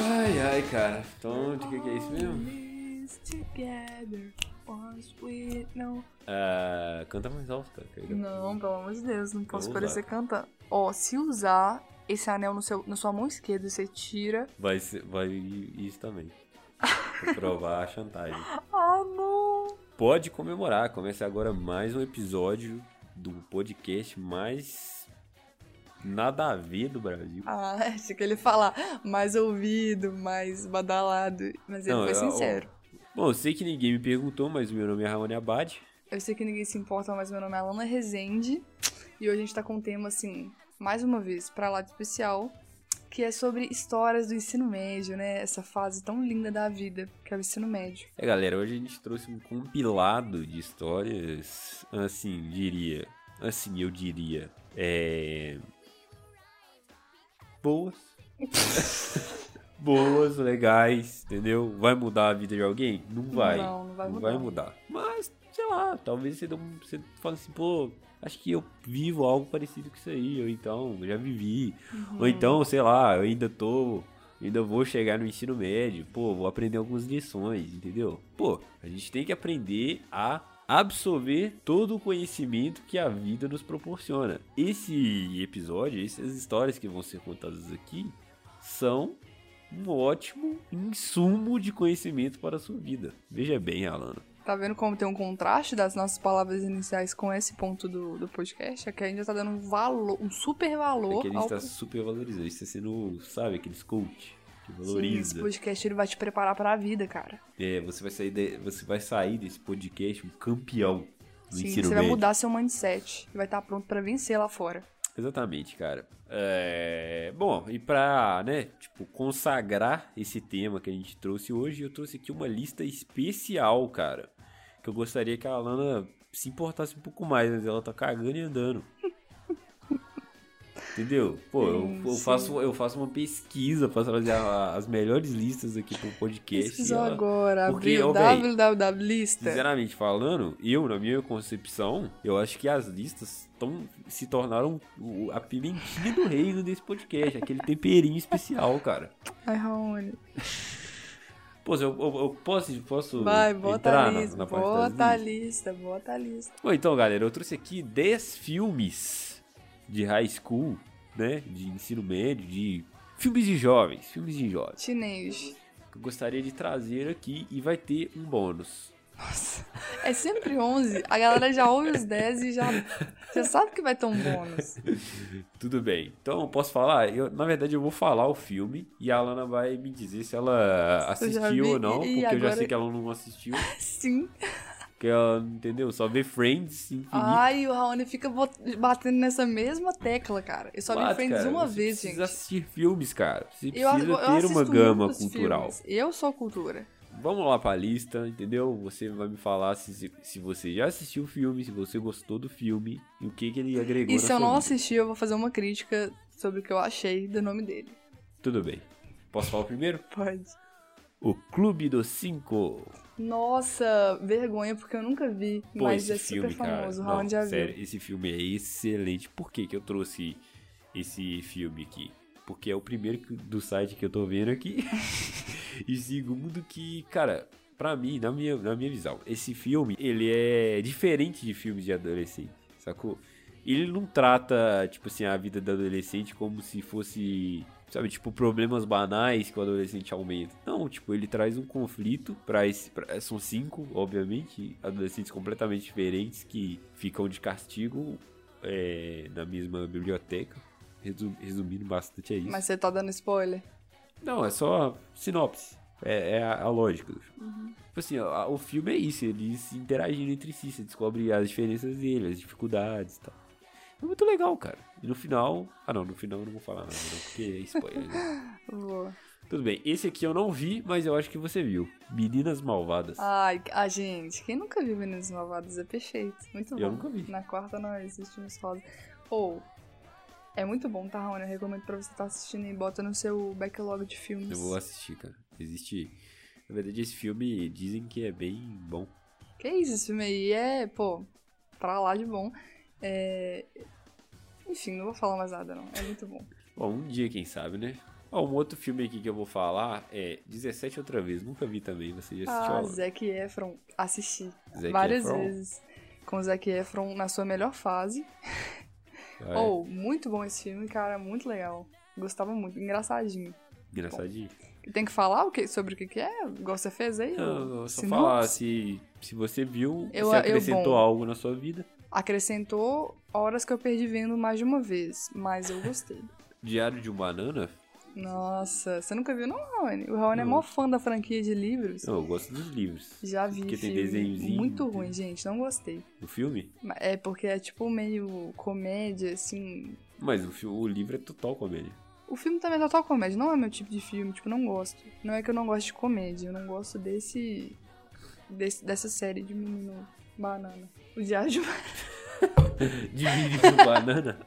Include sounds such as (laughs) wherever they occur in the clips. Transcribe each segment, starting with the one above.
Ai, ai, cara. Então, de que, que é isso mesmo? Together, once we know. Ah, canta mais alto, cara. Não, pelo amor de Deus, não posso parecer cantando. Ó, se usar esse anel no seu, na sua mão esquerda, você tira. Vai, vai isso também. Pra (laughs) provar a chantagem. Ah, não! Pode comemorar. Começa agora mais um episódio do podcast mais nada a ver do Brasil. Ah, (laughs) achei que ele falar mais ouvido, mais badalado. Mas ele Não, foi eu- sincero. Bom, eu sei que ninguém me perguntou, mas meu nome é Raoni Abad. Eu sei que ninguém se importa, mas meu nome é Alana Rezende. E hoje a gente tá com um tema, assim, mais uma vez, pra lá de especial, que é sobre histórias do ensino médio, né? Essa fase tão linda da vida, que é o ensino médio. É, galera, hoje a gente trouxe um compilado de histórias, assim, diria, assim, eu diria, é... Boas. (laughs) Boas, legais, entendeu? Vai mudar a vida de alguém? Não vai. Não, não vai Não mudar. vai mudar. Mas, sei lá, talvez você, um, você fale assim, pô, acho que eu vivo algo parecido com isso aí, ou então, já vivi. Uhum. Ou então, sei lá, eu ainda tô. Ainda vou chegar no ensino médio, pô, vou aprender algumas lições, entendeu? Pô, a gente tem que aprender a absorver todo o conhecimento que a vida nos proporciona. Esse episódio, essas histórias que vão ser contadas aqui, são um ótimo insumo de conhecimento para a sua vida. Veja bem, Alana. Tá vendo como tem um contraste das nossas palavras iniciais com esse ponto do, do podcast? É que a gente tá dando um valor, um super É valor que a gente ao está super valorizando. Isso está sendo, sabe, aqueles coach que Sim, valoriza. esse podcast ele vai te preparar pra vida, cara. É, você vai sair, de- você vai sair desse podcast um campeão do Sim, ensino você médio. vai mudar seu mindset e vai estar pronto pra vencer lá fora. Exatamente, cara. É, Bom, e pra, né, tipo, consagrar esse tema que a gente trouxe hoje, eu trouxe aqui uma lista especial, cara. Que eu gostaria que a Alana se importasse um pouco mais, mas ela tá cagando e andando. Entendeu? Pô, eu, eu faço, eu faço uma pesquisa pra trazer a- as melhores listas aqui pro podcast. Pesquisou ela- agora, Porque, abriu lista. Sinceramente falando, eu, na minha concepção, eu acho que as listas tão, se tornaram a pimentinha do reino desse podcast, aquele temperinho especial, cara. Ai, Raoni. Pô, eu, eu- eu posso, posso Vai, bota entrar a na, lista, na parte das bota a lista, bota a lista. Bom, então, galera, eu trouxe aqui 10 filmes de high school, né, de ensino médio, de filmes de jovens, filmes de jovens, Teenage. que eu gostaria de trazer aqui e vai ter um bônus. Nossa, é sempre 11. A galera já ouve os 10 e já, já sabe que vai ter um bônus. (laughs) Tudo bem. Então, posso falar? Eu, na verdade, eu vou falar o filme e a Alana vai me dizer se ela assistiu ou não, porque eu já agora- sei que ela não assistiu. (laughs) Sim. Porque ela, entendeu? Só vê Friends infinito. Ai, o Raoni fica batendo nessa mesma tecla, cara. Eu só vi Bate, Friends cara. uma Você vez, precisa gente. assistir filmes, cara. Você Eu, precisa eu ter uma gama cultural. filmes. Eu sou cultura. Vamos lá pra lista, entendeu? Você vai me falar se, se você já assistiu o filme, se você gostou do filme e o que, que ele agregou E se eu não vida. assistir, eu vou fazer uma crítica sobre o que eu achei do nome dele. Tudo bem. Posso falar primeiro? Pode. O Clube dos Cinco. Nossa, vergonha, porque eu nunca vi. Pô, mas é super filme, cara. famoso. O Não, Raoni já sério, viu. esse filme é excelente. Por que, que eu trouxe esse filme aqui? Porque é o primeiro do site que eu tô vendo aqui. (laughs) e segundo que, cara, pra mim, na minha, na minha visão, esse filme, ele é diferente de filmes de adolescente, sacou? Ele não trata, tipo assim, a vida do adolescente como se fosse, sabe, tipo, problemas banais que o adolescente aumenta. Não, tipo, ele traz um conflito pra esse. pra- são cinco, obviamente, adolescentes completamente diferentes que ficam de castigo é, na mesma biblioteca. Resu- Resumindo bastante, é isso. Mas você tá dando spoiler? Não, é só sinopse. É, é a, a lógica. Uhum. Tipo assim, ó, o filme é isso, eles interagindo entre si, você descobre as diferenças dele, as dificuldades e tal. É muito legal, cara. E no final. Ah não, no final eu não vou falar nada, não, porque é spoiler. né? (laughs) Vou. Tudo bem, esse aqui eu não vi, mas eu acho que você viu. Meninas Malvadas. Ai, a gente, quem nunca viu Meninos Malvados é perfeito. Muito bom. Eu nunca vi. Na quarta nós assistimos rosa. Ou, é muito bom, tá, Raoni? Eu recomendo pra você estar assistindo e bota no seu backlog de filmes. Eu vou assistir, cara. Existe. Na verdade, esse filme dizem que é bem bom. Que isso, esse filme aí é, pô, pra lá de bom. É... Enfim, não vou falar mais nada, não. É muito bom. Bom, um dia, quem sabe, né? Ó, um outro filme aqui que eu vou falar é 17 outra vez. Nunca vi também. Você já assistiu? Ah? Zac Efron. Assisti. Zac várias Efron? vezes. Com o Zac Efron na sua melhor fase. Ah, é. Oh, muito bom esse filme, cara. Muito legal. Gostava muito. Engraçadinho. Engraçadinho. Tem que falar o que, sobre o que, que é? Igual você fez aí? Não, só sinopse? falar se, se você viu, Eu- se eu- acrescentou bom. algo na sua vida. Acrescentou horas que eu perdi vendo mais de uma vez. Mas eu gostei. Diário de um Banana? Nossa, você nunca viu, não, Raoni? O Raoni é mó fã da franquia de livros. Não, eu gosto dos livros. Já vi Porque tem filme. desenhozinho, Muito ruim, gente. Não gostei. O filme? É porque é tipo meio comédia, assim. Mas o, fi- o livro é total comédia. O filme também é total comédia. Não é meu tipo de filme. Tipo, não gosto. Não é que eu não gosto de comédia. Eu não gosto desse... desse dessa série de menino banana. O Diário de, Divide com banana?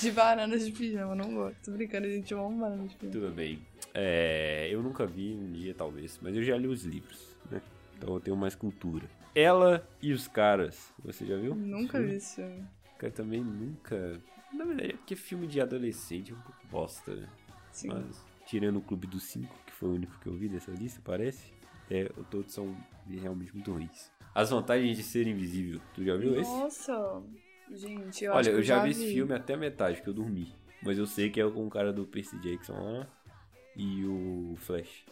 de bananas (laughs) de pijama. Não gosto. Tô brincando, a gente ama banana de pijama. Tudo bem. É, eu nunca vi um dia, talvez, mas eu já li os livros, né? Então eu tenho mais cultura. Ela e os caras. Você já viu? Nunca vi esse filme. Cara, também nunca. Na verdade, é porque filme de adolescente é um pouco bosta, né? Sim. Mas, tirando o Clube dos Cinco, que foi o único que eu vi dessa lista, parece, é, todos são realmente muito ruins. As vantagens de ser invisível. Tu já viu esse? Nossa. Gente, eu acho Olha, que eu já vi vi esse filme até a metade, que eu dormi. Mas eu sei que é com o cara do Percy Jackson lá e o Flash.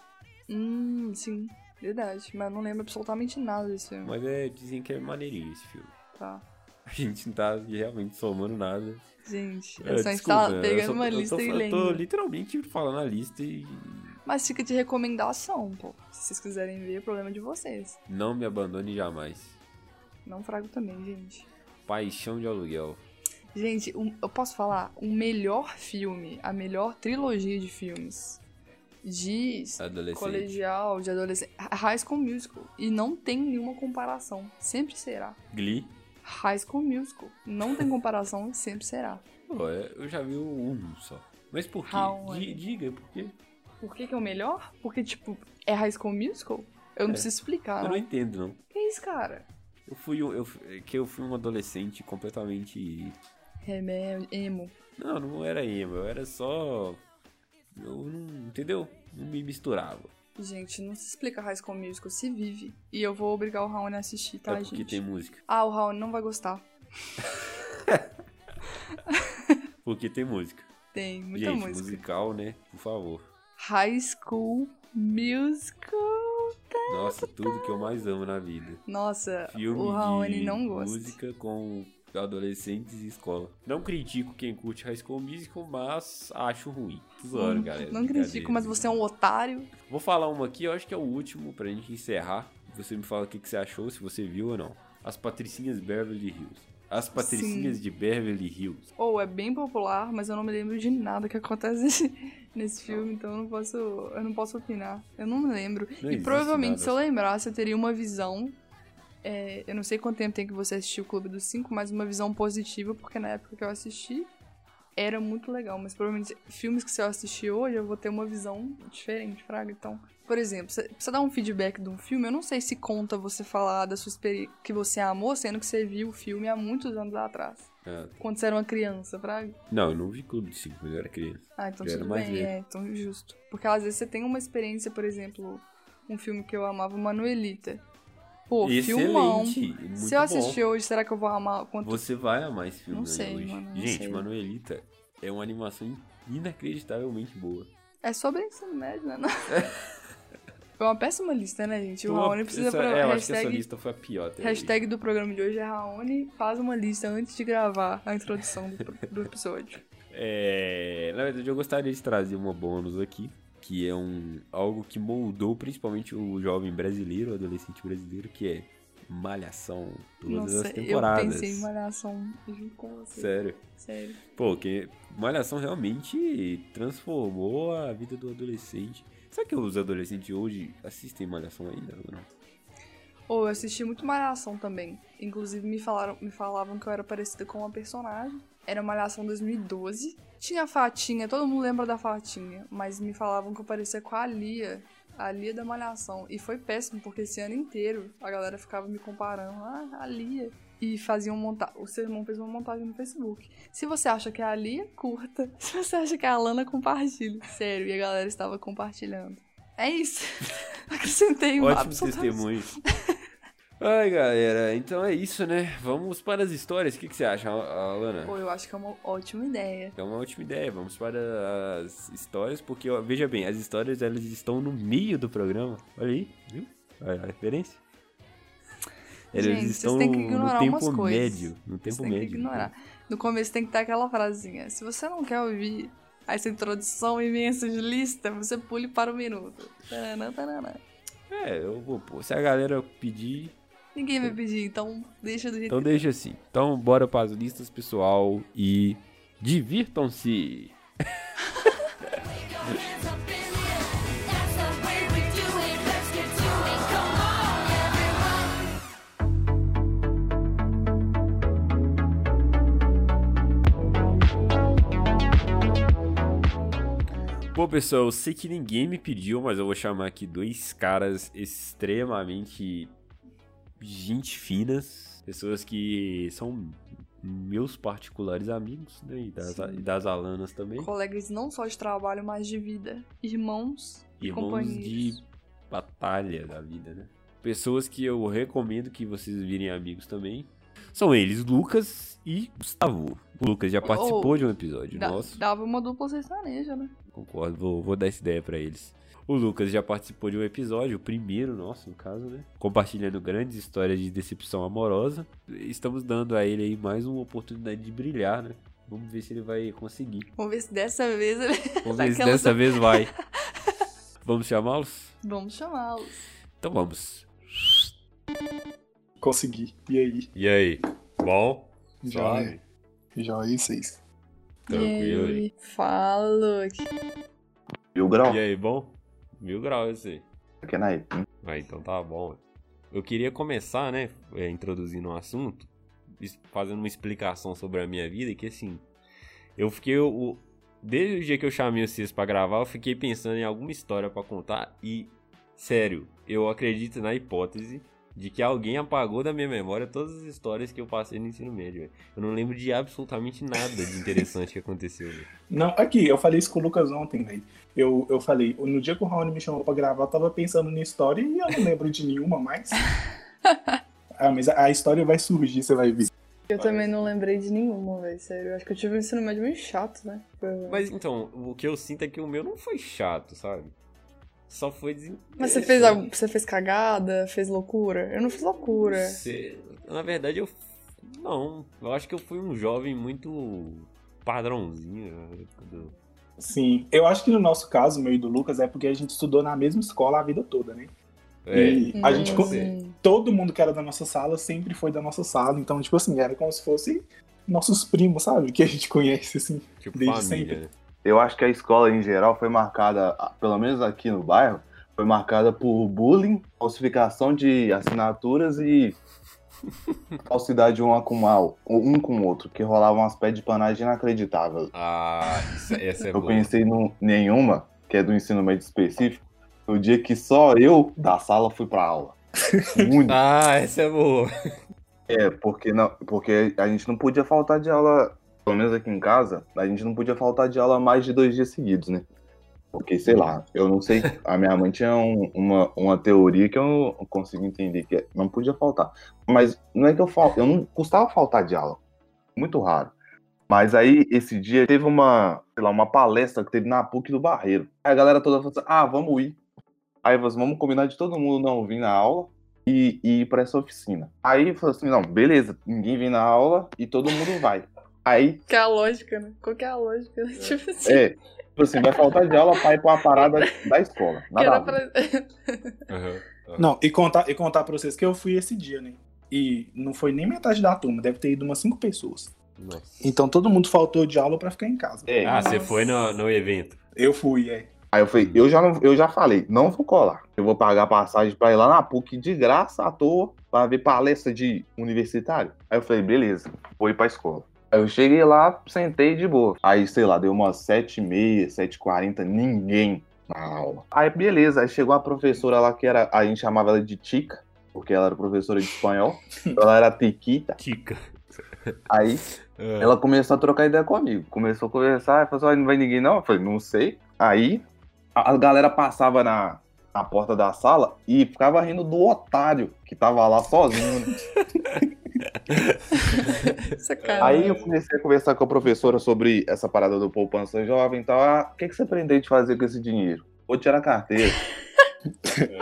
Hum, sim. Verdade. Mas eu não lembro absolutamente nada desse filme. Mas é, dizem que é maneirinho esse filme. Tá. (laughs) A gente não tá realmente somando nada. Gente, É, é só desculpa, eu pegando só- uma eu lista tô, e Eu lendo. tô literalmente falando a lista e Mas fica de recomendação, pô. Se vocês quiserem ver, é problema de vocês. não me abandone jamais. Não frago também, gente. Paixão de aluguel. Gente, um- eu posso falar? O melhor filme, a melhor trilogia de filmes de colegial, de adolescente. High School Musical. E não tem nenhuma comparação. Sempre será. Glee. High School Musical. Não tem comparação e sempre será. Pô, é, eu já vi o um só. Mas por quê? Diga, por quê? Por que, que é o melhor? Porque, tipo, é High School Musical? Eu não É. preciso explicar, Eu não. entendo, não. Que isso, cara? Eu fui, um- eu, é que eu fui um adolescente completamente... Remédio, emo. Não, não era emo, eu era só... Eu não... Entendeu? Não me misturava. Gente, não se explica High School Musical, se vive. E eu vou obrigar o Raoni a assistir, tá, é porque gente? tem música. Ah, o Raoni não vai gostar. (laughs) Porque tem música. Tem muita Gente, música. musical, né? Por favor. High School Musical. Nossa, tudo que eu mais amo na vida. Nossa, Filme o Raoni não gosta. música com adolescentes e escola. Não critico quem curte High School Musical, mas acho ruim. Zoando, Hum, galera. Não critico, mas você é um otário. Vou falar uma aqui, eu acho que é o último pra gente encerrar. Você me fala o que, que você achou, se você viu ou não. As Patricinhas Beverly Hills. As Patricinhas de Beverly Hills. Ou é bem popular, mas eu não me lembro de nada que acontece (laughs) nesse, filme, então eu não posso, eu não posso opinar. Eu não lembro. Não e provavelmente, nada se eu lembrasse, eu teria uma visão. é, eu não sei quanto tempo tem que você assistiu o Clube dos Cinco, mas uma visão positiva, porque na época que eu assisti era muito legal. Mas provavelmente, filmes que se eu assistir hoje, eu vou ter uma visão diferente, Fraga. Então, por exemplo, você dar um feedback de um filme, eu não sei se conta você falar da sua experiência que você amou, sendo que você viu o filme há muitos anos atrás. Ah, Quando você era uma criança, Fraga. não, eu não vi Clube de 5 quando eu era criança. Ah, então era tudo bem, velho. é, então justo. Porque às vezes você tem uma experiência, por exemplo, um filme que eu amava, Manuelita. Pô, filmão. Excelente, muito Se eu bom. assistir hoje, será que eu vou amar quanto Você vai amar esse filme Não né, sei, hoje. mano, não Gente, sei. Manuelita é uma animação inacreditavelmente boa. É sobre ensino médio, né? (laughs) Foi uma péssima lista, né, gente? O Raoni precisa essa- pra é, eu acho que essa hashtag, lista foi a pior até hashtag do programa de hoje é Raoni, faz uma lista antes de gravar a introdução do, do episódio. (laughs) É, na verdade, eu gostaria de trazer uma bônus aqui, que é um algo que moldou principalmente o jovem brasileiro, o adolescente brasileiro, que é Malhação, todas Nossa, as eu temporadas. pensei em Malhação junto com você. Sério. Sério. Pô, que Malhação realmente transformou a vida do adolescente. Será que os adolescentes hoje assistem Malhação ainda ou não? Ou eu assisti muito Malhação também. Inclusive me falaram, me falavam que eu era parecida com uma personagem. Era Malhação 2012. Tinha a Fatinha, todo mundo lembra da Fatinha, mas me falavam que eu parecia com a Lia, a Lia da Malhação. E foi péssimo, porque esse ano inteiro a galera ficava me comparando. Ah, a Lia. E faziam montar. O seu irmão fez uma montagem no Facebook. Se você acha que é a Lia, curta. (laughs) Se você acha que é a Lana, compartilhe. Sério, e a galera estava compartilhando. É isso. (laughs) Acrescentei um Ótimo testemunho. (laughs) Ai, galera, então é isso, né? Vamos para as histórias. O que, que você acha, Alana? Pô, eu acho que é uma ótima ideia. É uma ótima ideia. Vamos para as histórias, porque, ó, veja bem, as histórias elas estão no meio do programa. Olha aí, viu? Olha a referência. Elas Gente, estão vocês têm que no ignorar tempo umas coisas. médio. No tempo Você tem médio. que ignorar. No começo tem que ter aquela frasinha. Se você não quer ouvir essa introdução imensa de lista, você pule para o minuto. Taranã, taranã. É, eu vou pôr. Se a galera pedir, Ninguém vai pedir, então deixa do jeito então que deixa assim. Então bora para as listas, pessoal, e divirtam-se. (laughs) Bom, pessoal, eu sei que ninguém me pediu, mas eu vou chamar aqui dois caras extremamente gente finas, pessoas que são meus particulares amigos, né, e das, e das Alanas também, Colegas não só de trabalho, mas de vida. Irmãos, e irmãos companheiros. de batalha da vida, né? Pessoas que eu recomendo que vocês virem amigos também. São eles, Lucas e Gustavo. O Lucas já participou Oh, de um episódio Da- nosso. dava uma dupla sertaneja, né? Concordo, vou, vou dar essa ideia pra eles. O Lucas já participou de um episódio, o primeiro nosso, no caso, né? Compartilhando grandes histórias de decepção amorosa. Estamos dando a ele aí mais uma oportunidade de brilhar, né? Vamos ver se ele vai conseguir. Vamos ver se dessa vez ele... (laughs) Vamos ver se dessa vez vai. (laughs) Vamos chamá-los? Vamos chamá-los. Então vamos. Consegui. E aí? E aí? Bom? Já é. Já aí, vocês. Tranquilo e aí. aí? Fala, Luke. Mil grau? E aí, bom? Mil graus esse aí. Aqui é na Epim. Ah, então tá bom. Eu queria começar, né, é, introduzindo um assunto, fazendo uma explicação sobre a minha vida, que assim, eu fiquei, o, desde o dia que eu chamei vocês pra gravar, eu fiquei pensando em alguma história pra contar e, sério, eu acredito na hipótese de que alguém apagou da minha memória todas as histórias que eu passei no ensino médio, velho. Eu não lembro de absolutamente nada de interessante que aconteceu, velho. Não, aqui, eu falei isso com o Lucas ontem, velho. Eu, eu falei, no dia que o Raoni me chamou pra gravar, eu tava pensando na história e eu não lembro de nenhuma mais. (laughs) ah, mas a, a história vai surgir, você vai ver. Eu também não lembrei de nenhuma, velho. Sério. Eu acho que eu tive um ensino médio muito chato, né? Mas então, o que eu sinto é que o meu não foi chato, sabe? Só foi desen... Mas você fez, algo- você fez cagada? Fez loucura? Eu não fiz loucura. Cê- Na verdade, eu. Não, eu acho que eu fui um jovem muito padrãozinho. né, Sim, eu acho que no nosso caso, meu e do Lucas, é porque a gente estudou na mesma escola a vida toda, né? É, E a gente, pode ser. Hum, todo mundo que era da nossa sala sempre foi da nossa sala, então, tipo assim, era como se fosse nossos primos, sabe? Que a gente conhece, assim. tipo desde família, sempre. né? Eu acho que a escola em geral foi marcada, pelo menos aqui no bairro, foi marcada por bullying, falsificação de assinaturas e (laughs) falsidade uma com mal, um com o outro, que rolavam umas pés de panagem inacreditáveis. Ah, isso- essa é Eu boa. pensei no, nenhuma, que é do ensino médio específico, no dia que só eu da sala fui pra aula. (laughs) Muito. Ah, essa é boa. É, porque, não, porque a gente não podia faltar de aula, pelo menos aqui em casa, a gente não podia faltar de aula mais de dois dias seguidos, né? Porque, sei lá, eu não sei, a minha mãe tinha um- uma, uma teoria que eu não consigo entender, que é, não podia faltar. Mas não é que eu fal, eu não custava faltar de aula, muito raro. Mas aí, esse dia, teve uma, sei lá, uma palestra que teve na PUC do Barreiro. Aí a galera toda falou assim, ah, vamos ir. Aí você, vamos combinar de todo mundo não vir na aula, e, e ir pra essa oficina. Aí falou assim, não, beleza, ninguém vem na aula e todo mundo vai. Aí, Que é a lógica, né? Qual que é a lógica? (laughs) Tipo assim. é, tipo assim, vai faltar de aula pra ir pra uma parada da escola. Nada pra... Aham. Não, e contar, e contar pra vocês que eu fui esse dia, né? E não foi nem metade da turma, deve ter ido umas cinco pessoas. Nossa. Então todo mundo faltou de aula pra ficar em casa. É, Ah, você foi no, no evento. Eu fui, é. Aí eu falei, eu já, não, eu já falei, não vou colar. Eu vou pagar passagem pra ir lá na PUC de graça, à toa, pra ver palestra de universitário. Aí eu falei, beleza, vou ir pra escola. Aí eu cheguei lá, sentei de boa. Aí, sei lá, deu umas 7h30, 7h40, ninguém na aula. Aí, beleza, aí chegou a professora lá que era, a gente chamava ela de Tica. porque ela era professora de espanhol. (laughs) ela era tiquita. Tica. Aí Ah, ela começou a trocar ideia comigo. Começou a conversar, falou assim, "Ó, não vai ninguém não? Eu falei, não sei. Aí a, a galera passava na, na porta da sala e ficava rindo do otário que tava lá sozinho. né? (laughs) (laughs) Aí eu comecei a conversar com a professora sobre essa parada do poupança jovem e tal. Ah, o que, que você pretende fazer com esse dinheiro? Vou tirar a carteira. (laughs)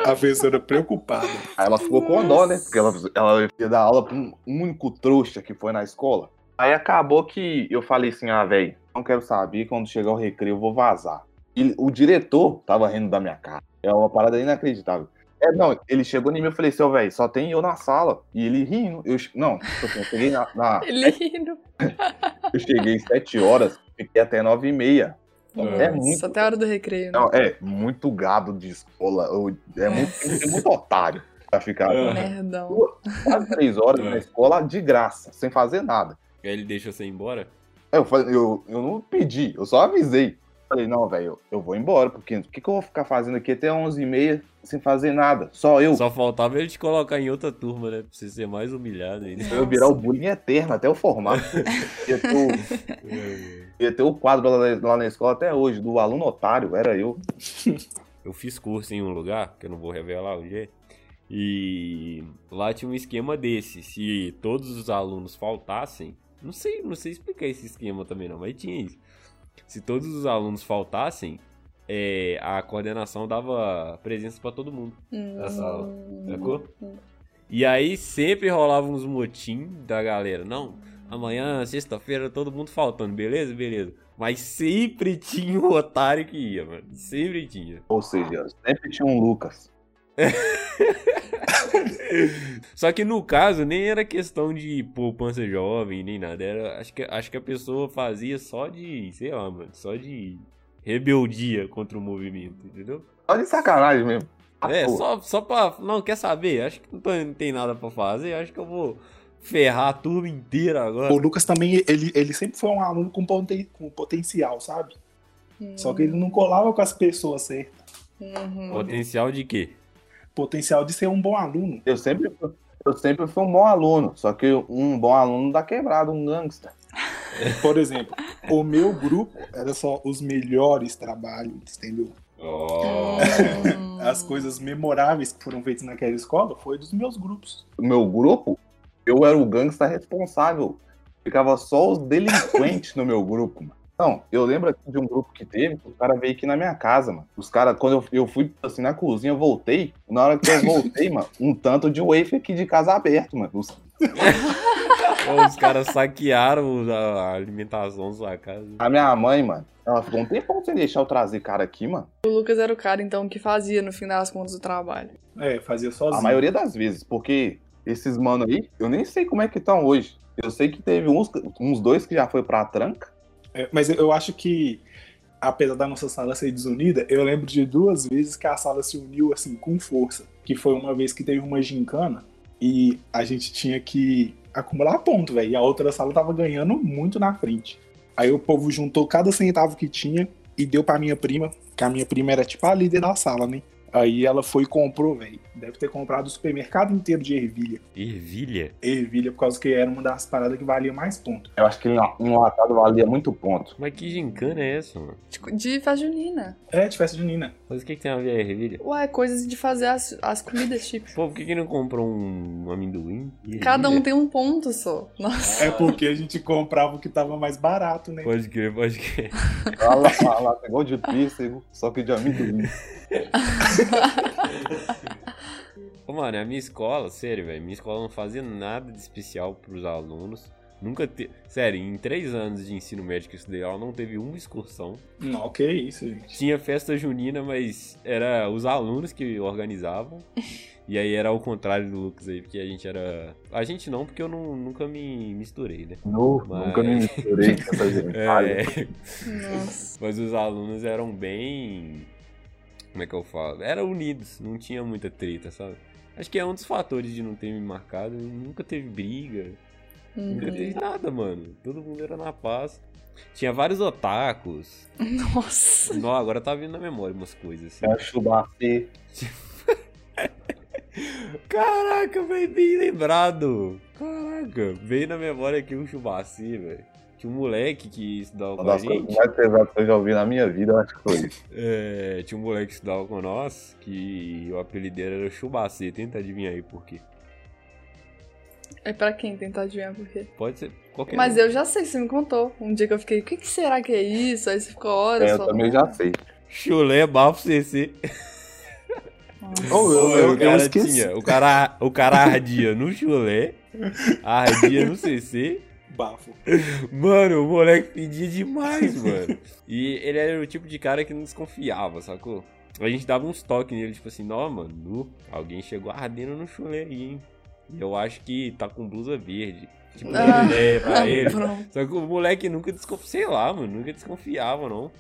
A professora preocupada. Aí ela ficou com dó, né? Porque ela, ela ia dar aula pra um único trouxa que foi na escola. Aí acabou que eu falei assim, ah, velho, não quero saber, quando chegar o recreio eu vou vazar. E o diretor tava rindo da minha cara. É uma parada inacreditável. É, não, ele chegou em mim e eu falei assim, ó, velho, só tem eu na sala. E ele rindo. Eu, não, tipo assim, eu cheguei na, na- (laughs) Ele rindo. (laughs) Eu cheguei sete horas, fiquei até nove e meia. Então, é muito. até a hora do recreio. né? Não, é muito gado de escola. eu- É muito, ser muito otário pra ficar Ah. Merdão. quase três horas É. na escola de graça, sem fazer nada. Aí ele deixou você ir embora? Eu, eu, eu não pedi, eu só avisei. Falei, não, velho, eu vou embora, porque o que, que eu vou ficar fazendo aqui até 11h30 sem fazer nada? Só eu. Só faltava ele te colocar em outra turma, né? Pra você ser mais humilhado ainda. Eu ia virar o bullying eterno até eu formar. (laughs) ia, ter o, ia ter o quadro lá, na- lá na escola até hoje, do aluno otário, era eu. (laughs) Eu fiz curso em um lugar, que eu não vou revelar onde é, e lá tinha um esquema desse. Se todos os alunos faltassem, não sei, não sei explicar esse esquema também não, mas tinha isso. Se todos os alunos faltassem, é, a coordenação dava presença pra todo mundo na sala, Hum. sacou? E aí sempre rolava uns motim da galera. Não, amanhã, sexta-feira, todo mundo faltando, beleza? Beleza. Mas sempre tinha um otário que ia, mano. Sempre tinha. Ou seja, sempre tinha um Lucas. (laughs) (laughs) Só que no caso, nem era questão de poupança jovem, nem nada. Era, acho, que, acho que a pessoa fazia só de, sei lá, mano, só de rebeldia contra o movimento, entendeu? Só de sacanagem mesmo. Ah, É, só, só pra. Não, quer saber? Acho que não, tô- não tem nada pra fazer. Acho que eu vou ferrar a turma inteira agora. O Lucas também, ele, ele sempre foi um aluno com, poten- com potencial, sabe? Só que ele não colava com as pessoas certas. Uhum. Potencial de quê? Potencial de ser um bom aluno. Eu sempre, fui- eu sempre fui um bom aluno, só que um bom aluno dá quebrado, um gangster. (laughs) Por exemplo, o meu grupo era só os melhores trabalhos, entendeu? Hum. (laughs) As coisas memoráveis que foram feitas naquela escola foi dos meus grupos. O meu grupo, eu era o gangster responsável. Ficava só os delinquentes no meu grupo, mano. Não, eu lembro aqui de um grupo que teve, que o cara veio aqui na minha casa, mano. Os caras, quando eu, eu fui assim na cozinha, eu voltei. Na hora que eu voltei, mano, um tanto de wafer aqui de casa aberto, mano. Os- Os caras saquearam a a alimentação da sua casa. A minha mãe, mano, ela ficou um tempão sem deixar eu trazer cara aqui, mano. O Lucas era o cara, então, que fazia, no fim das contas, o trabalho. É, fazia sozinho. A maioria das vezes, porque esses mano aí, eu nem sei como é que estão hoje. Eu sei que teve uns, uns dois que já foi pra tranca. É, mas eu acho que, apesar da nossa sala ser desunida, eu lembro de duas vezes que a sala se uniu assim com força. Que foi uma vez que teve uma gincana e a gente tinha que acumular ponto, velho. E a outra sala tava ganhando muito na frente. Aí o povo juntou cada centavo que tinha e deu pra minha prima, que a minha prima era tipo a líder da sala, né? Aí ela foi e comprou, velho. Deve ter comprado o supermercado inteiro de ervilha. Ervilha? Ervilha, por causa que era uma das paradas que valia mais ponto. Eu acho que um latado valia muito ponto. Mas que gincana é essa, mano? De, de festa junina. É, de festa junina. Mas o que, que tem a ver a ervilha? Ué, coisas de fazer as, as comidas típicas. Pô, por que, que não comprou um amendoim? e Cada um ervilha? tem um ponto só. Nossa. É porque a gente comprava o que tava mais barato, né? Pode crer, pode crer. Ela, ela pegou de pêssego, só que de amendoim. (laughs) (laughs) Ô, mano, a minha escola, sério, velho, minha escola não fazia nada de especial pros alunos. Nunca teve. Sério, em três anos de ensino médio que eu estudei, ela não teve uma excursão. Não, que isso, gente. Tinha festa junina, mas era os alunos que organizavam. E aí era ao contrário do Lucas aí, porque a gente era. A gente não, porque eu não, nunca me misturei, né? Mas- Nunca me misturei com essa (laughs) gente. É, Nossa. mas os alunos eram bem. Como é que eu falo? Eram unidos, não tinha muita treta, sabe? Acho que é um dos fatores de não ter me marcado. Nunca teve briga, nunca teve Uhum. nada, mano. Todo mundo era na paz. Tinha vários otakus. Nossa. Não, agora tá vindo na memória umas coisas assim. É chubacê. (laughs) Caraca, foi bem lembrado. Caraca, veio na memória aqui um chubaci, velho. Tinha um moleque que estudava Uma com a das coisas gente. mais pesadas que eu já ouvi na minha vida, eu acho que foi isso. (laughs) É, tinha um moleque que estudava com nós, que o apelido dele era Chubacê. Tenta adivinhar aí por quê. É pra quem tentar adivinhar por quê? Pode ser qualquer Mas um. eu já sei, você me contou. Um dia que eu fiquei, o que, que será que é isso? Aí você ficou horas É, eu falando. também já sei. Chulé, bafo, CC. Oh, eu, eu, o eu cara esqueci. tinha. O cara, o cara ardia no chulé, ardia no CC. Bafo. Mano, o moleque pedia demais, mano. E ele era o tipo de cara que não desconfiava, sacou? A gente dava uns toques nele, tipo assim, não, mano, nu, alguém chegou ardendo no chulé aí, hein? E eu acho que tá com blusa verde. Tipo, Ah. ideia pra (laughs) ele. Pronto. Só que o moleque nunca desconfiava, sei lá, mano, nunca desconfiava, não.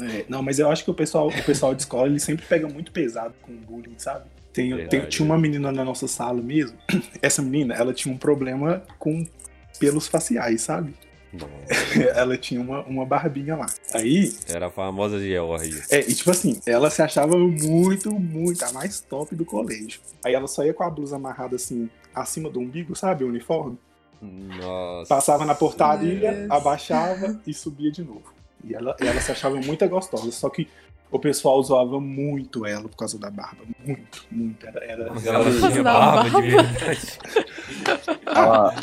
É, não, mas eu acho que o pessoal, o pessoal de escola ele sempre pega muito pesado com bullying, sabe? Tem, tem- tinha uma menina na nossa sala mesmo. (clears throat) Essa menina, ela tinha um problema com pelos faciais, sabe? (laughs) Ela tinha uma, uma barbinha lá. Aí, Era a famosa Geórgia. é, e tipo assim, ela se achava muito, muito a mais top do colégio. Aí ela só ia com a blusa amarrada assim, acima do umbigo, sabe? O uniforme. Nossa. Passava na portaria, Deus. abaixava e subia de novo. E ela, e ela se achava muito gostosa, só que o pessoal zoava muito ela por causa da barba. Muito, muito. Era, era- Ela Nossa, tinha da barba barba. de verdade. (laughs) Ela,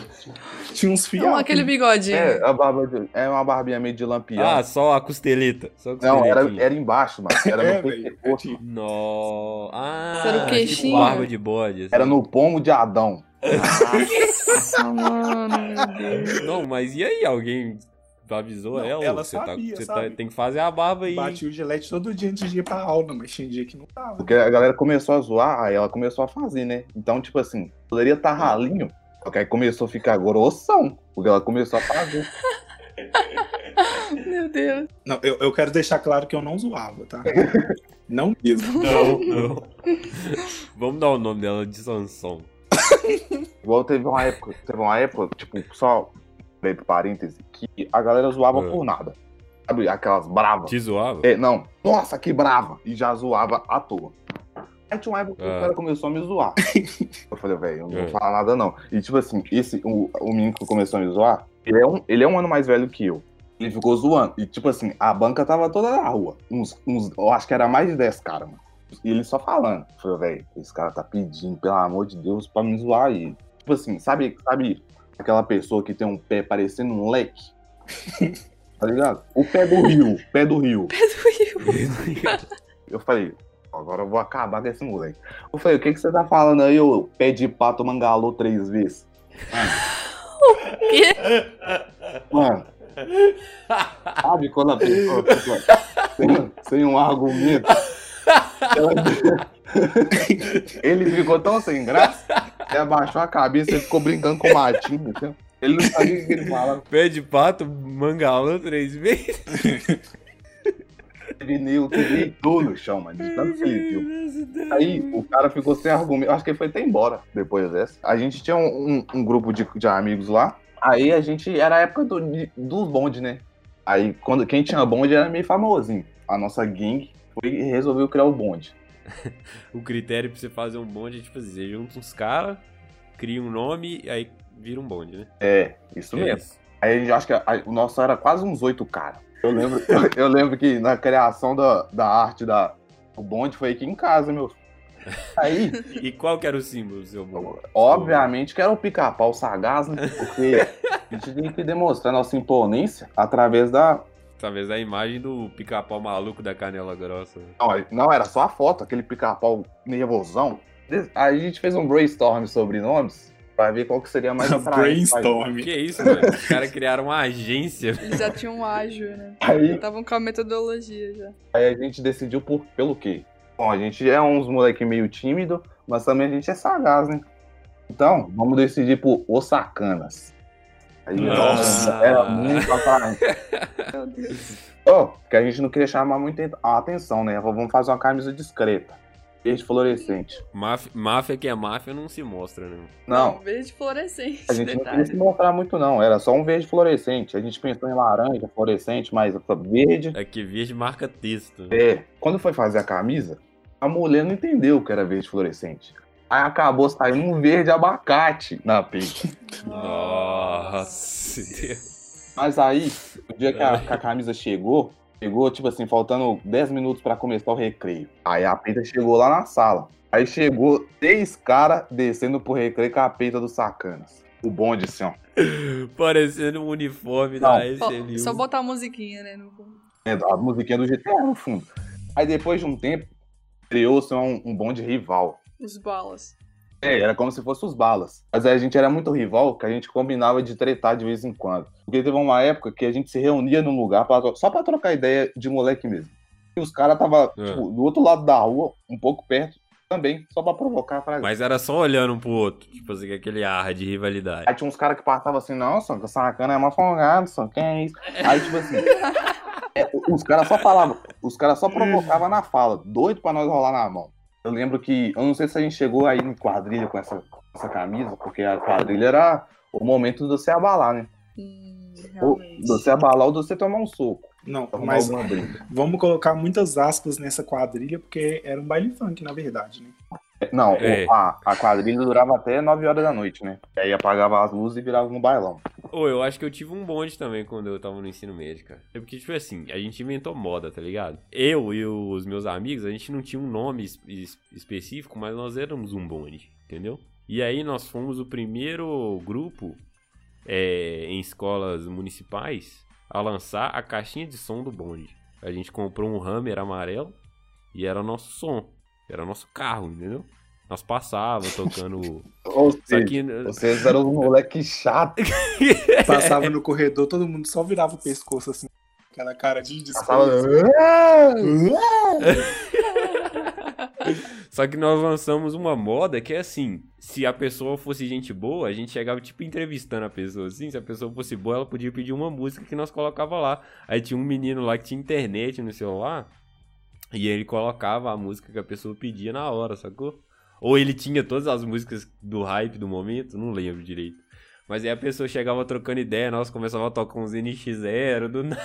tinha uns fios. Não, aquele bigodinho. é, a barba de- é uma barbinha meio de lampião. Ah, só a costeleta. Só a não, era, era embaixo, mano. Era É, no velho, tinha. No... Ah, Era o tipo queixinho? barba de bode. assim. Era no pomo de Adão. Nossa, mano, meu Deus. Não, mas e aí? Alguém avisou Não, ela? ela você sabia, tá, você sabe? tá- tem que fazer a barba aí. Batia o gilete todo dia antes de ir pra aula, mas tinha dia que não tava. Porque a galera começou a zoar, aí ela começou a fazer, né? Então, tipo assim, poderia estar ralinho, só que aí começou a ficar grossão, porque ela começou a fazer. (laughs) Meu Deus. Não, eu, eu quero deixar claro que eu não zoava, tá? (laughs) Não mesmo. Não, não. Vamos dar o nome dela de Sansão. Igual teve uma época, teve uma época, tipo, só entre parênteses, que a galera zoava É. por nada. Sabe, aquelas bravas. Te zoava? É, não, nossa, que brava! E já zoava à toa. Aí tinha uma época que É. o cara começou a me zoar. (laughs) Eu falei, velho, eu não É. vou falar nada não. E tipo assim, esse, o, o menino que começou a me zoar, ele é, um, ele é um ano mais velho que eu. Ele ficou zoando. E tipo assim, a banca tava toda na rua. Uns, uns, eu acho que era mais de 10 caras, mano. E ele só falando. Eu falei, velho, esse cara tá pedindo, pelo amor de Deus, pra me zoar aí. Tipo assim, sabe, sabe aquela pessoa que tem um pé parecendo um leque? tá ligado? O pé do rio, pé do rio. Eu falei, agora eu vou acabar com esse moleque. Eu falei, o que, que você tá falando aí, ô pé de pato mangalô três vezes? quê? Mano, sabe quando a pessoa sem um argumento? (laughs) Ele ficou tão sem graça, ele abaixou a cabeça e ficou brincando com o matinho. assim. Ele não sabia o que ele falava. Pé de pato, mangalô três vezes. Ele nem que deitou no chão, mano, de tanto que ele viu. Aí o cara ficou sem argumento. Acho que ele foi até embora depois dessa. A gente tinha um, um- um grupo de, de amigos lá. Aí a gente. Era a época do, dos bonde, né? Aí quando, quem tinha bonde era meio famosinho. A nossa gang foi e resolveu criar o bonde. (laughs) O critério pra você fazer um bonde é tipo assim, você junta uns caras, cria um nome e aí vira um bonde, né? É, isso É mesmo. isso. Aí a gente acho que a- o nosso era quase uns oito caras. Eu lembro, (laughs) eu, eu lembro que na criação da, da arte da, do bonde foi aqui em casa, meu. Aí, (laughs) E qual que era o símbolo do seu bonde? Obviamente que era o pica-pau sagaz, né? Porque a gente tem que demonstrar nossa imponência através da. Talvez a imagem do pica-pau maluco da canela grossa. Não, não, era só a foto, aquele pica-pau nervosão. Aí a gente fez um brainstorm sobre nomes pra ver qual que seria mais (laughs) atraente. Brainstorm. Que isso, mano? Os caras criaram uma agência. Eles já tinham um ágil, né? Aí, Estavam com a metodologia já. aí a gente decidiu por, pelo quê? Bom, a gente é uns moleque meio tímido, mas também a gente é sagaz, né? Então, vamos decidir por Os Sacanas. Aí, Nossa. Era muito atraente. (laughs) Meu Deus. Oh, que a gente não queria chamar muito a atenção, né? Vamos fazer uma camisa discreta. Verde fluorescente. Máfia, máfia que é máfia não se mostra, né? Não, Verde fluorescente. a gente não queria detalhe. se mostrar muito, não. Era só um verde fluorescente. A gente pensou em laranja, fluorescente, mas verde. É que verde marca texto. É. Quando foi fazer a camisa, a mulher não entendeu que era verde fluorescente. Aí acabou saindo um verde abacate na peita. (laughs) Nossa, Deus. Mas aí, o dia que a, que a camisa chegou, chegou, tipo assim, faltando 10 minutos pra começar o recreio. Aí a peita chegou lá na sala. Aí chegou três caras descendo pro recreio com a peita dos sacanas. O bonde, assim, ó. (laughs) Parecendo um uniforme Não. da SLU. só botar a musiquinha, né? No... A musiquinha do GTA no fundo. Aí depois de um tempo, criou-se um, um bonde rival. Os balas. É, era como se fosse os balas. Mas aí a gente era muito rival que a gente combinava de tretar de vez em quando. Porque teve uma época que a gente se reunia num lugar pra, só pra trocar ideia de moleque mesmo. E os caras tava É. tipo, do outro lado da rua, um pouco perto, também, só pra provocar pra Mas era só olhando um pro outro, tipo assim, aquele ar de rivalidade. Aí tinha uns caras que passavam assim, não, que sacana é uma folgada, só que é isso. Aí, tipo assim, (laughs) é, os caras só falavam, os caras só provocavam na fala, doido pra nós rolar na mão. Eu lembro que, eu não sei se a gente chegou aí em quadrilha com essa, essa camisa, porque a quadrilha era o momento de você abalar, né? Hum, Ou você abalar ou de você tomar um soco. Não, mas vamos colocar muitas aspas nessa quadrilha, porque era um baile funk, na verdade, né? Não, É. a, a quadrilha durava até 9 horas da noite, né? Aí apagava as luzes e virava um bailão. Ô, eu acho que eu tive um bonde também quando eu tava no ensino médio, cara. É porque, tipo assim, a gente inventou moda, tá ligado? Eu e os meus amigos, a gente não tinha um nome es- específico, mas nós éramos um bonde, entendeu? E aí nós fomos o primeiro grupo é, em escolas municipais a lançar a caixinha de som do bonde. A gente comprou um Hammer amarelo e era o nosso som, era o nosso carro, entendeu? Nós passava tocando. (laughs) Ou seja, que. vocês eram um moleque chato. (laughs) Passava no corredor, todo mundo só virava o pescoço assim, aquela cara de desprezo. Só que nós lançamos uma moda que é assim: se a pessoa fosse gente boa, a gente chegava tipo entrevistando a pessoa assim. Se a pessoa fosse boa, ela podia pedir uma música que nós colocava lá. Aí tinha um menino lá que tinha internet no celular e ele colocava a música que a pessoa pedia na hora, sacou? Ou ele tinha todas as músicas do hype do momento, não lembro direito. Mas aí a pessoa chegava trocando ideia, nós começava a tocar uns NX0 do (laughs) nada.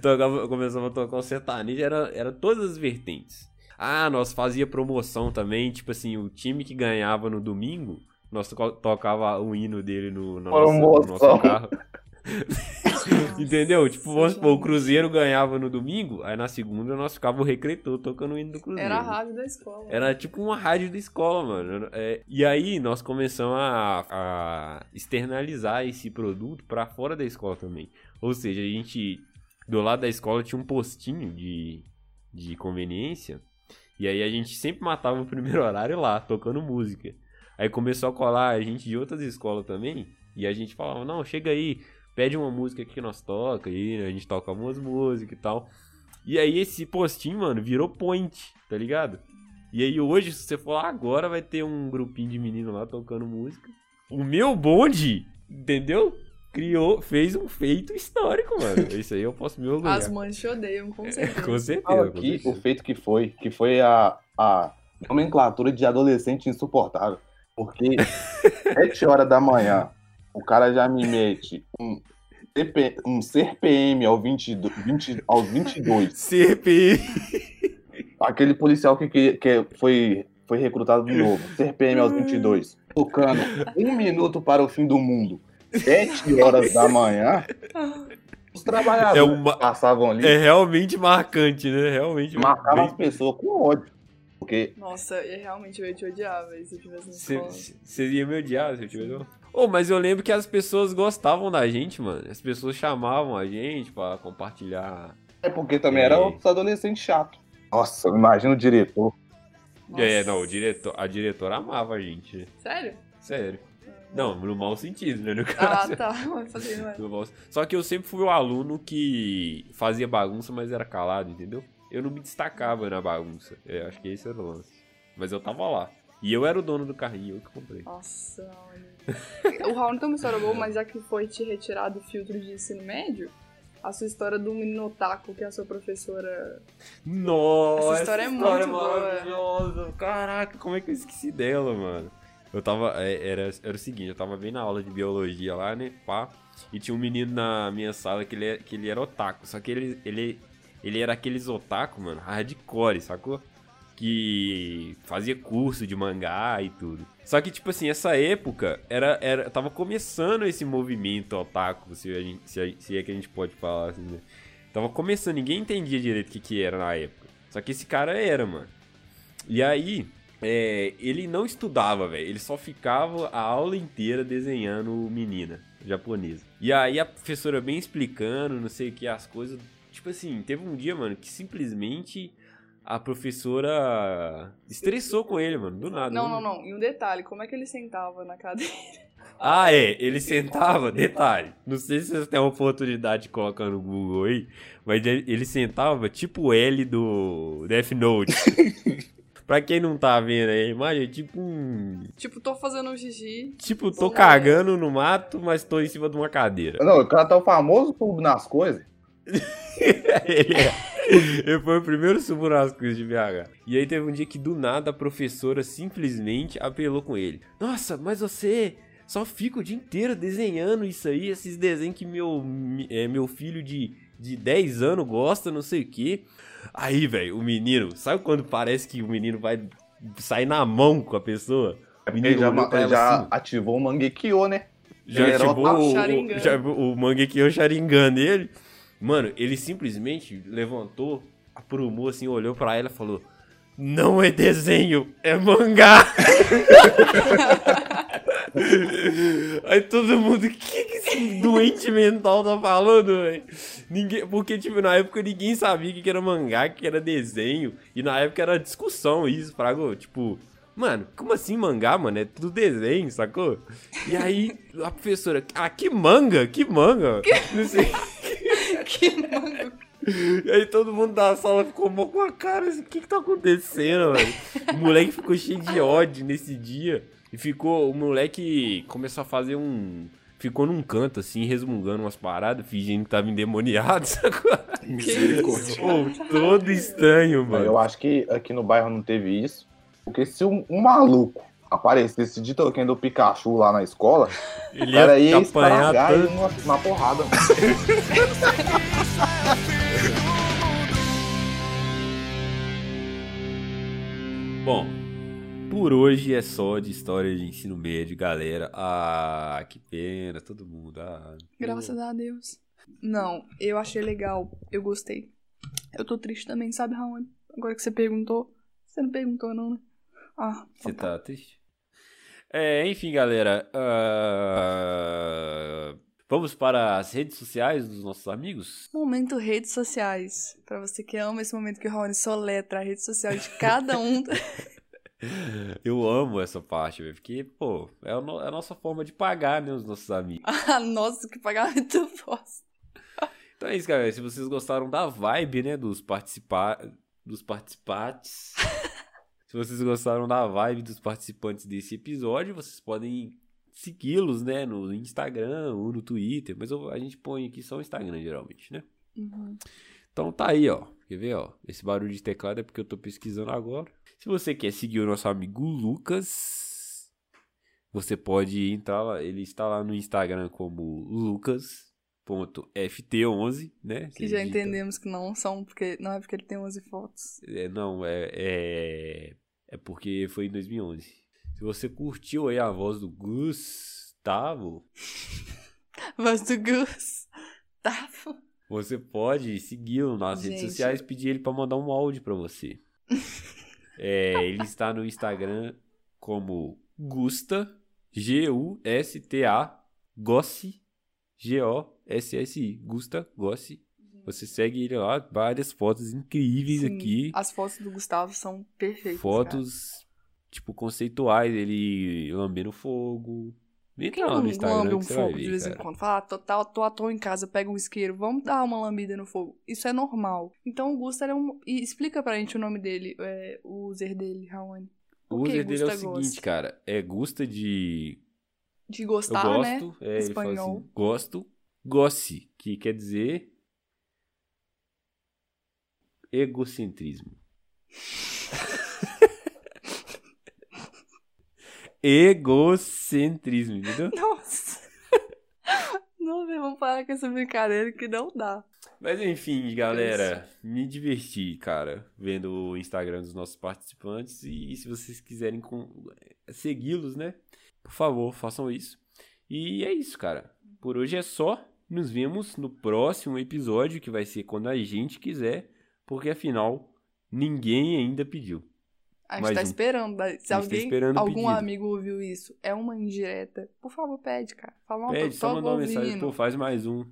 Tocava, começava a tocar um sertanejo, era, era todas as vertentes. Ah, nós fazia promoção também, tipo assim, o time que ganhava no domingo, nós to- tocava o hino dele no, no, nosso, no nosso carro. (laughs) Entendeu? Tipo, vamos supor, o Cruzeiro ganhava no domingo, aí na segunda nós ficava o recretor tocando o hino do Cruzeiro. Era a rádio da escola. Era tipo uma rádio da escola, mano. É, e aí nós começamos a, a externalizar esse produto pra fora da escola também. Ou seja, a gente, do lado da escola, tinha um postinho de, de conveniência. E aí a gente sempre matava o primeiro (laughs) horário lá, tocando música. Aí começou a colar a gente de outras escolas também. E a gente falava, não, chega aí, pede uma música aqui que nós toca. E a gente toca algumas músicas e tal. E aí esse postinho, mano, virou point, tá ligado? E aí hoje, se você for lá agora, vai ter um grupinho de menino lá tocando música. O meu bonde, entendeu? Criou, fez um feito histórico, mano. (laughs) Isso aí eu posso me orgulhar. As mães te odeiam, com certeza. Com certeza. Com aqui o feito que foi, que foi a, a nomenclatura de adolescente insuportável. Porque (laughs) 7 horas da manhã, o cara já me mete um, CP, um CPM ao 22, 20, aos 22. CPI. Aquele policial que, que, que foi, foi recrutado de novo. CPM aos 22. Tocando um minuto para o fim do mundo. 7 horas da manhã. Os trabalhadores É uma- passavam ali É realmente marcante, né? Realmente. marcavam bem- as pessoas com ódio. Porque Nossa, eu realmente eu ia te odiar, velho, se eu tivesse na Você escola. você ia me odiar se eu tivesse. Ô, mas eu lembro que as pessoas gostavam da gente, mano. As pessoas chamavam a gente pra compartilhar. É porque também É. era outros adolescentes chato. Nossa, imagina o diretor. Nossa. É, não, o diretor, a diretora amava a gente. Sério? Sério. Não, no mau sentido, né? No Ah, caso. tá. Fazer, não é? No Só que eu sempre fui o aluno que fazia bagunça, mas era calado, entendeu? Eu não me destacava na bagunça. É, acho que esse era o lance. Mas eu tava lá. E eu era o dono do carrinho, eu que comprei. Nossa, olha. (laughs) O Raul não tem uma história boa, mas já que foi te retirado o filtro de ensino médio, a sua história do menino otaku, que é a sua professora. Nossa, Essa história é muito boa. maravilhosa. Caraca, como é que eu esqueci dela, mano? Eu tava. é, Era, era o seguinte, eu tava bem na aula de biologia lá, né? Pá. E tinha um menino na minha sala que ele, é- que ele era otaku. Só que ele, ele, ele era aqueles otaku, mano, hardcore, sacou? Que fazia curso de mangá e tudo. Só que, tipo assim, essa época era, era tava começando esse movimento otaku, se, a gente- se, a- se é que a gente pode falar assim, né? Tava começando, ninguém entendia direito o que, que era na época. Só que esse cara era, mano. E aí, é, ele não estudava, velho. Ele só ficava a aula inteira desenhando menina japonesa. E aí a professora bem explicando, não sei o que, as coisas. Tipo assim, teve um dia, mano, que simplesmente a professora estressou com ele, mano, do nada. Não, não, não. E um detalhe, como é que ele sentava na cadeira? (laughs) Ah, é. Ele sentava, detalhe. Não sei se vocês têm a oportunidade de colocar no Google aí, mas ele, sentava tipo o L do Death Note. (laughs) pra quem não tá vendo aí a imagem, é tipo um. Tipo, tô fazendo um xixi. Tipo, tô cagando no mato, mas tô em cima de uma cadeira. Não, o cara tá o famoso pulbo nas coisas. (laughs) ele, é. (laughs) ele foi o primeiro subo nas de BH. E aí teve um dia que do nada a professora simplesmente apelou com ele. Nossa, mas você só fica o dia inteiro desenhando isso aí, esses desenhos que meu, é, meu filho de, de 10 anos gosta, não sei o quê. Aí, velho, o menino, sabe quando parece que o menino vai sair na mão com a pessoa? O Ele menino já, já assim. ativou o Mangekyo, né? Já Ele ativou o, o, já- o Mangekyo Sharingan dele. Mano, ele simplesmente levantou, aprumou assim, olhou pra ela e falou: Não é desenho, é mangá. (laughs) Aí todo mundo, o que, que esse doente mental tá falando, velho? Ninguém, porque, tipo, na época ninguém sabia o que que era mangá, o que era desenho. E na época era discussão isso, fragou. Tipo, mano, como assim mangá, mano? É tudo desenho, sacou? E aí a professora, ah, que manga, que manga? (laughs) Não sei. Que mano. E aí todo mundo da sala ficou mó com a cara, assim, o que que tá acontecendo, velho? O moleque ficou cheio de ódio nesse dia. E ficou, o moleque começou a fazer um... Ficou num canto, assim, resmungando umas paradas, fingindo que tava endemoniado, (laughs) sacou? Misericórdia. Pô, todo estranho, mano. Eu acho que aqui no bairro não teve isso. Porque se um, um maluco aparecesse de toquinho do Pikachu lá na escola, Ele o cara ia tanto. ele numa, na porrada. (laughs) Bom, por hoje é só de história de ensino médio, galera. Ah, que pena, todo mundo. Ah, Graças a Deus. Não, eu achei legal. Eu gostei. Eu tô triste também, sabe, Raoni? Agora que você perguntou. Você não perguntou, não, né? Ah, Você tá triste? É, enfim, galera. ah, Vamos para as redes sociais dos nossos amigos? Momento redes sociais. Pra você que ama esse momento que o Raoni soletra a rede social de cada um. (laughs) Eu amo essa parte, velho, porque, pô, é a, no- é a nossa forma de pagar, né, os nossos amigos. (laughs) ah, nossa, que pagamento (laughs) bosta. Então é isso, galera. Se vocês gostaram da vibe, né, dos participar dos participantes. Se vocês gostaram da vibe dos participantes desse episódio, vocês podem segui-los, né, no Instagram ou no Twitter, mas eu- a gente põe aqui só o Instagram geralmente, né? Uhum. Então tá aí, ó. Quer ver, ó? Esse barulho de teclado é porque eu tô pesquisando agora. Se você quer seguir o nosso amigo Lucas, você pode entrar lá. Ele está lá no Instagram como lucas.ft11, né? Que já digita- entendemos que não são, porque não é porque ele tem 11 fotos. É, não, é, é. É porque foi em 2011. Se você curtiu aí a voz do Gustavo, (laughs) Mas do Gus. Tá. Você pode segui-lo nas redes Gente. sociais e pedir ele pra mandar um áudio pra você. (laughs) É, ele está no Instagram como Gusta, G-U-S-T-A, Gossi, G-O-S-S-I, Gusta, Gossi. Você segue ele lá, várias fotos incríveis Sim, aqui. As fotos do Gustavo são perfeitas. Fotos, tipo, conceituais, ele lambendo fogo. Quem Entra lá no lambe Instagram um você vai fogo de ver, vez em cara. quando? Fala, ah, tô, tá- tô à toa em casa, pega um isqueiro, vamos dar uma lambida no fogo. Isso é normal. Então o Gusta era um. E explica pra gente o nome dele, é, o user dele, Raoni. O user dele é o Gusta seguinte, cara. É Gusta de De Eu gostar, né? gosto, é, ele fala Espanhol. assim, gosto, gosse, que quer dizer egocentrismo. (laughs) egocentrismo, entendeu? Nossa. Não, vamos parar com essa brincadeira que não dá. Mas enfim, galera, me diverti, cara, vendo o Instagram dos nossos participantes. E se vocês quiserem com- segui-los, né? Por favor, façam isso. E é isso, cara. Por hoje é só. Nos vemos no próximo episódio, que vai ser quando a gente quiser, porque afinal, ninguém ainda pediu. A gente Mais tá um. esperando. Se tá alguém, esperando o algum pedido. amigo ouviu isso, é uma indireta. Por favor, pede, cara. Fala uma Pede, só tô mandar uma mensagem, pô, faz mais um.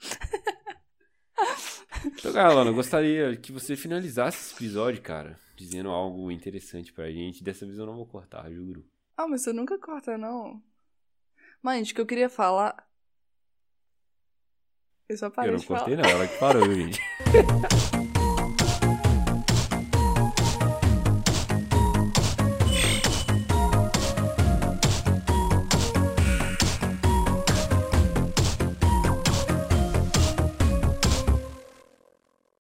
(laughs) então, eu gostaria que você finalizasse esse episódio, cara, dizendo algo interessante pra gente. Dessa vez eu não vou cortar, juro. Ah, mas você nunca corta, não. Mas, gente, o que eu queria falar. Eu só parei eu não de falar. cortei, não, ela que parou, (laughs) gente.